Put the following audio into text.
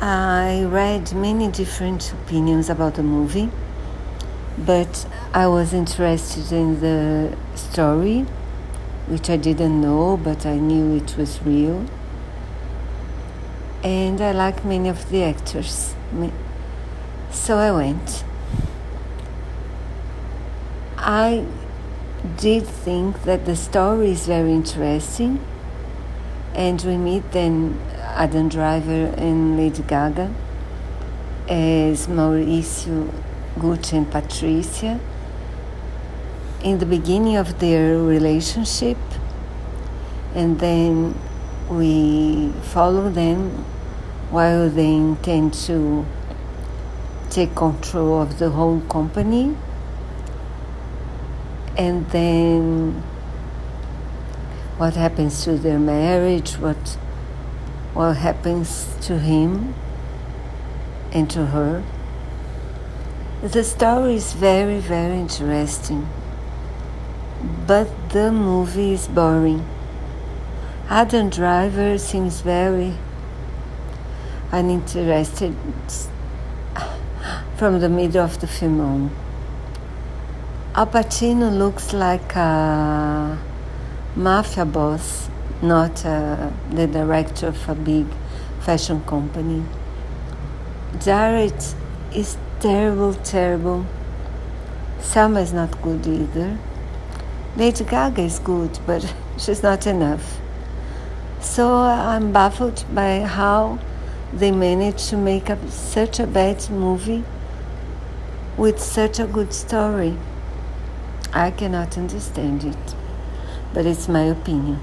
I read many different opinions about the movie, but I was interested in the story, which I didn't know, but I knew it was real. And I like many of the actors. So I went. I did think that the story is very interesting, and we meet then Adam Driver and Lady Gaga as Mauricio, Gucci, and Patricia. In the beginning of their relationship, and then we follow them while they intend to take control of the whole company. And then what happens to their marriage, what what happens to him and to her. The story is very, very interesting, but the movie is boring. Adam Driver seems very uninterested from the middle of the film on. Al Pacino looks like a mafia boss, not uh, the director of a big fashion company. Jared is terrible, terrible. Salma is not good either. Lady Gaga is good, but she's not enough. So I'm baffled by how they managed to make up such a bad movie with such a good story. I cannot understand it, but it's my opinion.